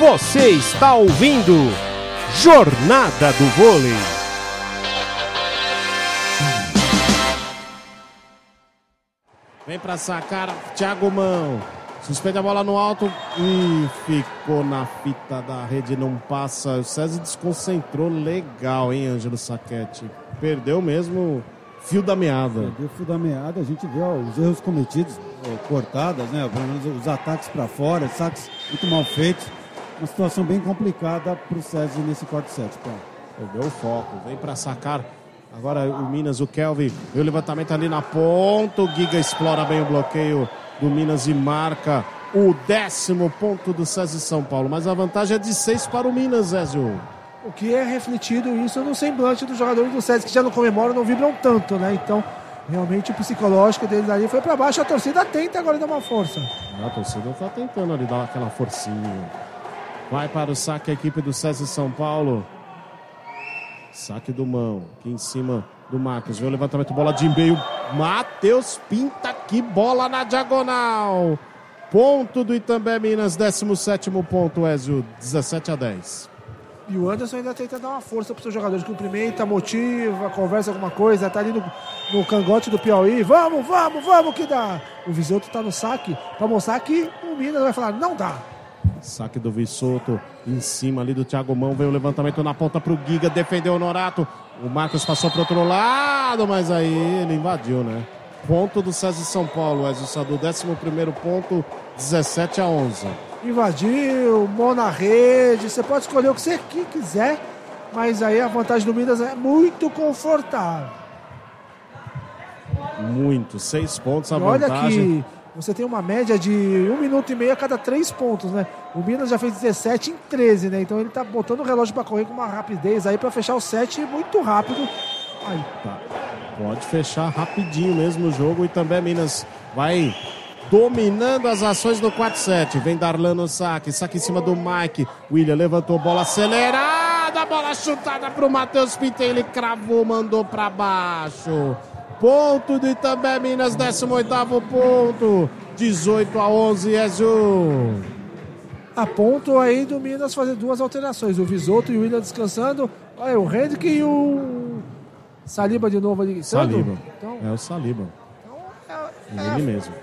Você está ouvindo Jornada do Vôlei. Vem pra sacar, Thiago Mão. Suspende a bola no alto e ficou na fita da rede, não passa. O César desconcentrou legal, hein, Ângelo Saquete? Perdeu mesmo fio da meada. Perdeu o fio da meada, a gente vê ó, os erros cometidos, ó, cortadas, né? Pelo menos os ataques para fora, saques muito mal feitos. Uma situação bem complicada para o César nesse quarto set. Pô. Perdeu o foco, vem para sacar. Agora o Minas, o Kelvin, o levantamento ali na ponta. O Giga explora bem o bloqueio do Minas e marca o décimo ponto do César São Paulo. Mas a vantagem é de seis para o Minas, Zézio. O que é refletido isso no semblante dos jogadores do César, que já não comemoram, não vibram tanto, né? Então, realmente o psicológico deles ali foi para baixo. A torcida tenta agora dar uma força. A torcida está tentando ali dar aquela forcinha. Vai para o saque a equipe do César São Paulo. Saque do mão, aqui em cima do Marcos. Vê o levantamento, bola de meio. Matheus Pinta, que bola na diagonal. Ponto do Itambé Minas, 17 ponto, Ezio, 17 a 10. E o Anderson ainda tenta dar uma força para os seus jogadores. Cumprimenta, motiva, conversa alguma coisa. Tá ali no, no cangote do Piauí. Vamos, vamos, vamos que dá. O Visoto está no saque para mostrar que o Minas vai falar, não dá. Saque do Vissoto em cima ali do Thiago Mão. Veio o levantamento na ponta pro Giga. Defendeu o Norato. O Marcos passou pro outro lado, mas aí ele invadiu, né? Ponto do César São Paulo, Ezio Sadu. 11 ponto, 17 a 11. Invadiu, mão na rede. Você pode escolher o que você quiser, mas aí a vantagem do Minas é muito confortável. Muito, seis pontos a E olha vantagem. que você tem uma média de um minuto e meio a cada três pontos, né? O Minas já fez 17 em 13, né? Então ele tá botando o relógio para correr com uma rapidez aí para fechar o set muito rápido. Aí, Tá. Pode fechar rapidinho mesmo o jogo e também Minas vai dominando as ações no 4-7. Vem Darlan no saque, saque em cima do Mike. William levantou bola acelerada, bola chutada pro Matheus Pinto. Ele cravou, mandou pra baixo. Ponto do Itambé Minas, 18 ponto. 18 a 11, Ezio. a ponto aí do Minas fazer duas alterações. O Visoto e o William descansando. Olha, o Hendrick e o Saliba de novo ali. Saliba. Então, É o Saliba. é- Ele mesmo.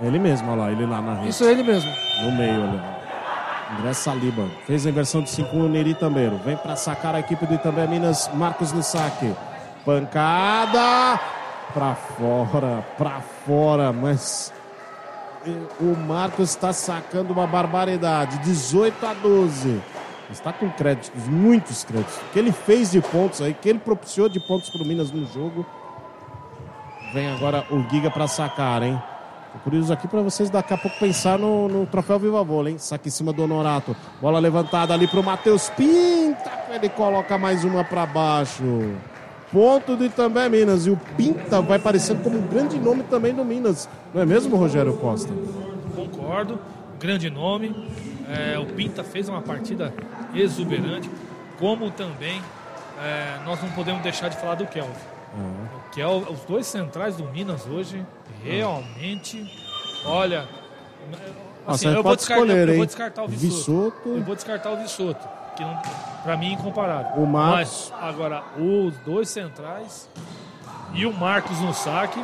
Ele mesmo, olha lá, ele lá na rede. isso é ele mesmo. No meio, olha. André Saliba. Fez a inversão de 5 o Neri Tambeiro. Vem para sacar a equipe do Itambé Minas. Marcos no saque. Pancada. Pra fora, pra fora. Mas o Marcos está sacando uma barbaridade. 18 a 12. Está com créditos, muitos créditos. O que ele fez de pontos aí, que ele propiciou de pontos para o Minas no jogo. Vem agora o Giga para sacar, hein? Tô curioso aqui para vocês daqui a pouco pensar no, no troféu Viva Vôlei, hein? Saque em cima do Honorato. Bola levantada ali pro Matheus Pinta. Ele coloca mais uma para baixo. Ponto do Itambé Minas. E o Pinta vai parecendo como um grande nome também do Minas. Não é mesmo, Rogério Costa? Concordo, grande nome. É, o Pinta fez uma partida exuberante, como também é, nós não podemos deixar de falar do Kelvin. O Kel, os dois centrais do Minas hoje, realmente, olha, Ah, assim, você eu, vou escolher, eu vou descartar o Vissoto. Vissoto. Eu vou descartar o Vissoto, que não, pra mim é incomparável. O Marcos. Mas agora os dois centrais e o Marcos no saque,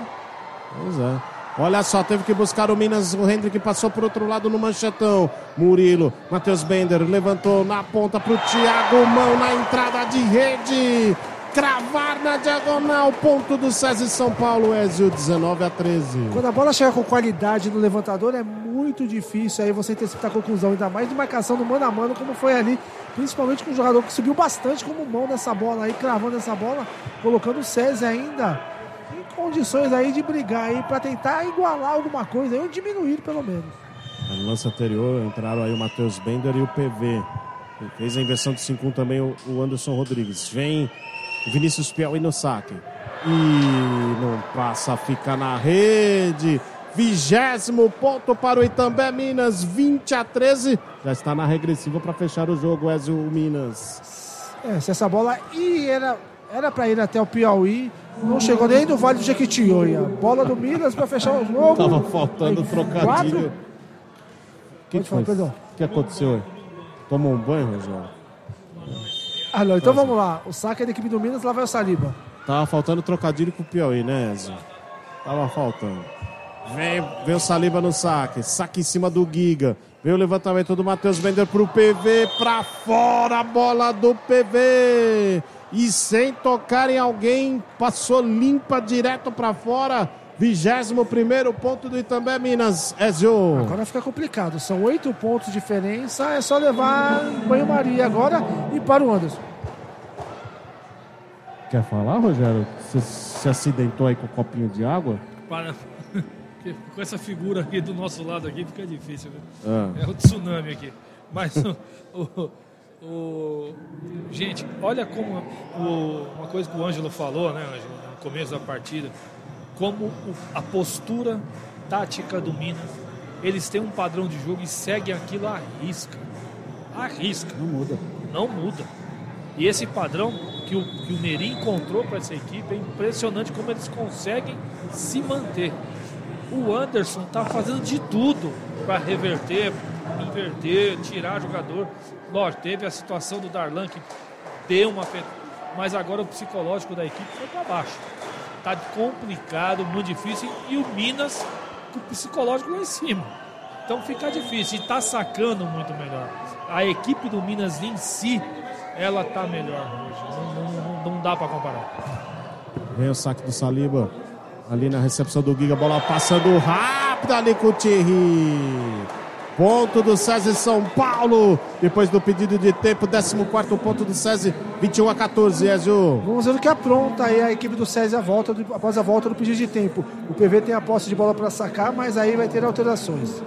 Pois é. Olha só, teve que buscar o Minas, o Hendrick passou por outro lado no manchetão. Murilo, Matheus Bender levantou na ponta pro Thiago Mão na entrada de rede. Cravar na diagonal, ponto do César e São Paulo, Ezio, 19 a 13. Quando a bola chega com qualidade no levantador, é muito difícil aí você antecipar a conclusão, ainda mais de marcação no mano a mano, como foi ali, principalmente com um jogador que subiu bastante como mão nessa bola aí, cravando essa bola, colocando o César ainda em condições aí de brigar aí para tentar igualar alguma coisa aí, ou diminuir pelo menos. No lance anterior entraram aí o Matheus Bender e o PV. Fez a inversão de 5 também o o Anderson Rodrigues. Vem o Vinícius Piauí no saque. E não passa, fica na rede. Vigésimo ponto para o Itambé Minas, 20 a 13. Já está na regressiva para fechar o jogo, Ezio Minas. É, se essa bola ir, era era para ir até o Piauí, não chegou nem no Vale do Jequitinhonha. Bola do Minas para fechar o jogo. Tava faltando Aí, trocadilho. quatro- Que Pode falar, foi? perdão. O que aconteceu? Tomou um banho, Rogério? Ah, não, então vamos lá. O saque é da equipe do Minas, lá vai o Saliba. Tava faltando trocadilho com o Piauí, né, Ezio? Tava faltando. Vem, vem o Saliba no saque. Saque em cima do Giga. Vem o levantamento do Matheus Bender pro PV. Pra fora a bola do PV. E sem tocar em alguém, passou limpa direto pra fora. 21 ponto do Itambé Minas, Ezio. Agora fica complicado. São oito pontos de diferença. É só levar banho-maria agora e para o Anderson. Quer falar, Rogério? Você se acidentou aí com um copinho de água? Para... Com essa figura aqui do nosso lado aqui fica difícil. viu? Ah. É o tsunami aqui. Mas o, o- o- gente, olha como o- uma coisa que o Ângelo falou, né, Ângelo, no começo da partida, como a postura tática do Minas, eles têm um padrão de jogo e seguem aquilo à risca. À risca. Não muda. não muda. E esse padrão que o, que o Neri encontrou para essa equipe é impressionante como eles conseguem se manter. O Anderson está fazendo de tudo para reverter, inverter, tirar jogador. Lógico, teve a situação do Darlan que deu uma. Mas agora o psicológico da equipe foi para baixo. Tá complicado, muito difícil. E o Minas com o psicológico lá em cima. Então fica difícil. E tá sacando muito melhor. A equipe do Minas em si, ela tá melhor hoje. Não, não- não- dá para comparar. Vem o saque do Saliba. Ali na recepção do Giga, bola passando rápido ali com o Thierry. Ponto do César São Paulo. Depois do pedido de tempo, 14 ponto do César, 21 a 14, Ezio. Vamos ver o que apronta aí a equipe do César volta do- após a volta do pedido de tempo. O PV tem a posse de bola para sacar, mas aí vai ter alterações.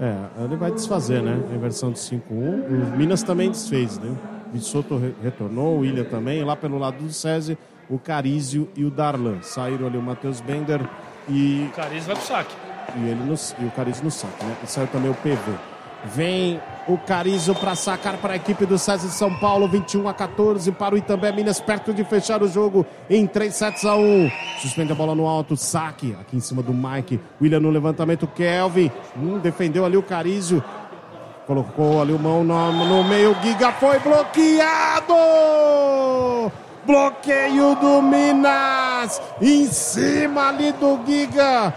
É, ele vai desfazer, né? Em versão de 5-1. O Minas também desfez, né? O Soto re- retornou, o William também. Lá pelo lado do César, o Carizio e o Darlan. Saíram ali o Matheus Bender e O Cariz vai pro saque. E, ele no, e o Carizio no saque, né? E saiu também o PV. Vem o Carizio para sacar para a equipe do César de São Paulo, 21 a 14 para o Itambé Minas, perto de fechar o jogo em 3 sets a 1. Suspende a bola no alto, saque aqui em cima do Mike. William no levantamento, Kelvin. Hum, defendeu ali o Carizio. Colocou ali o mão no, no meio, Giga foi bloqueado! Bloqueio do Minas! Em cima ali do Giga!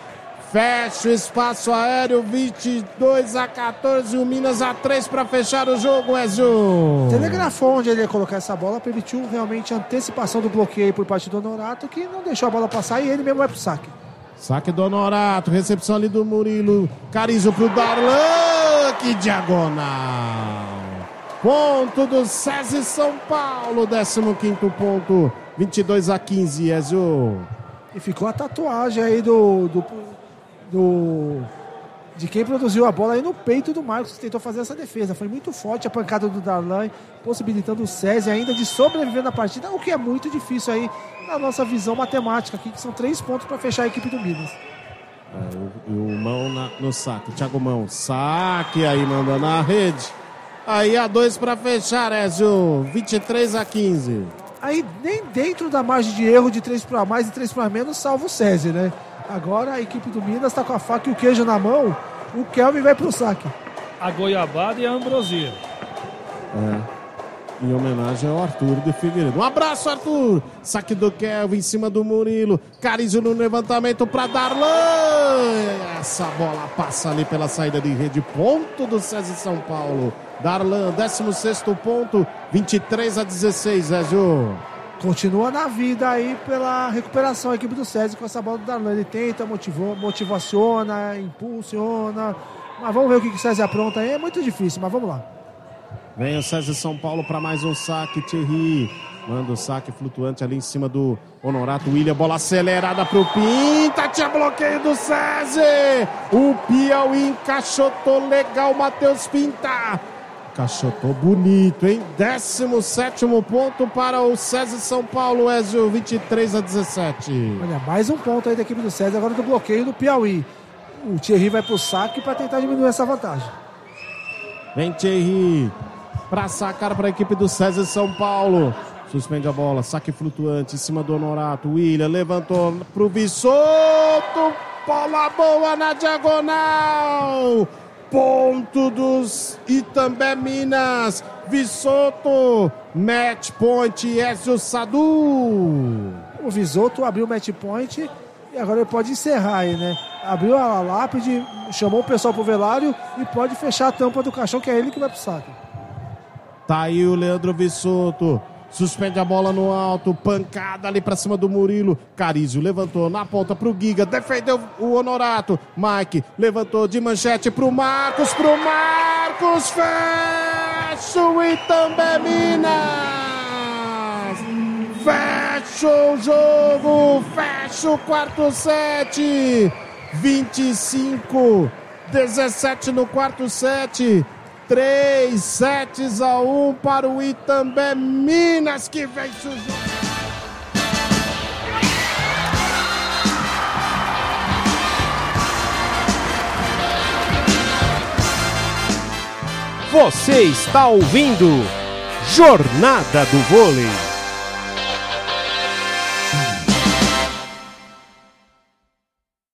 Fecha o espaço aéreo, 22 a 14, o Minas a 3 para fechar o jogo, Ezio. Telegrafou onde ele ia colocar essa bola, permitiu realmente a antecipação do bloqueio por parte do Honorato, que não deixou a bola passar e ele mesmo vai pro saque. Saque do Honorato, recepção ali do Murilo. Carizo pro Darlan, que diagonal. Ponto do César São Paulo, 15 ponto, 22 a 15, Ezio. E ficou a tatuagem aí do, do, do- de quem produziu a bola aí no peito do Marcos, que tentou fazer essa defesa. Foi muito forte a pancada do Darlan, possibilitando o César ainda de sobreviver na partida, o que é muito difícil aí na nossa visão matemática aqui, que são três pontos para fechar a equipe do Minas. É, o, e o Mão na- no saque, Thiago Mão, saque aí, manda na rede. Aí a dois para fechar, Ezio, 23 a 15. Aí nem dentro da margem de erro de 3 para mais e 3 para menos, salvo o César, né? Agora a equipe do Minas está com a faca e o queijo na mão, o Kelvin vai pro saque. A goiabada e a ambrosia. Em homenagem ao Arthur de Figueiredo. Um abraço, Arthur! Saque do Kelvin em cima do Murilo. Carizio no levantamento para Darlan. Essa bola passa ali pela saída de rede. Ponto do César São Paulo. Darlan, 16 ponto, 23 a 16, Ezio. Continua na vida aí pela recuperação a equipe do César com essa bola do Darlan. Ele tenta, motivou, motivaciona, impulsiona. Mas vamos ver o que o César apronta aí. É muito difícil, mas vamos lá. Vem o César São Paulo para mais um saque. Thierry manda o saque flutuante ali em cima do Honorato William. Bola acelerada para o Pinta. Tinha bloqueio do César. O Piauí encaixotou legal. Matheus Pinta. Encaixotou bonito, hein? 17 ponto para o César São Paulo. Ezio 23 a 17. Olha, mais um ponto aí da equipe do César, agora do bloqueio do Piauí. O Thierry vai pro saque para tentar diminuir essa vantagem. Vem Thierry para sacar para a equipe do César São Paulo. Suspende a bola, saque flutuante em cima do Honorato. William levantou pro Vissoto. Bola boa na diagonal. Ponto dos Itambé Minas. Vissoto, match point, Ezio Sadu. O Visoto abriu o match point e agora ele pode encerrar aí, né? Abriu a lápide, chamou o pessoal pro velário e pode fechar a tampa do caixão, que é ele que vai pro saco. Tá aí o Leandro Vissoto. Suspende a bola no alto, pancada ali pra cima do Murilo. Carizio levantou na ponta pro Giga, defendeu o Honorato. Mike levantou de manchete pro Marcos, pro Marcos, fecha o Itambé Minas! Fecha o jogo, fecha o quarto set. 25, 17 no quarto set. 3 sets a 1 para o Itambé Minas que vence o jogo. Você está ouvindo Jornada do Vôlei.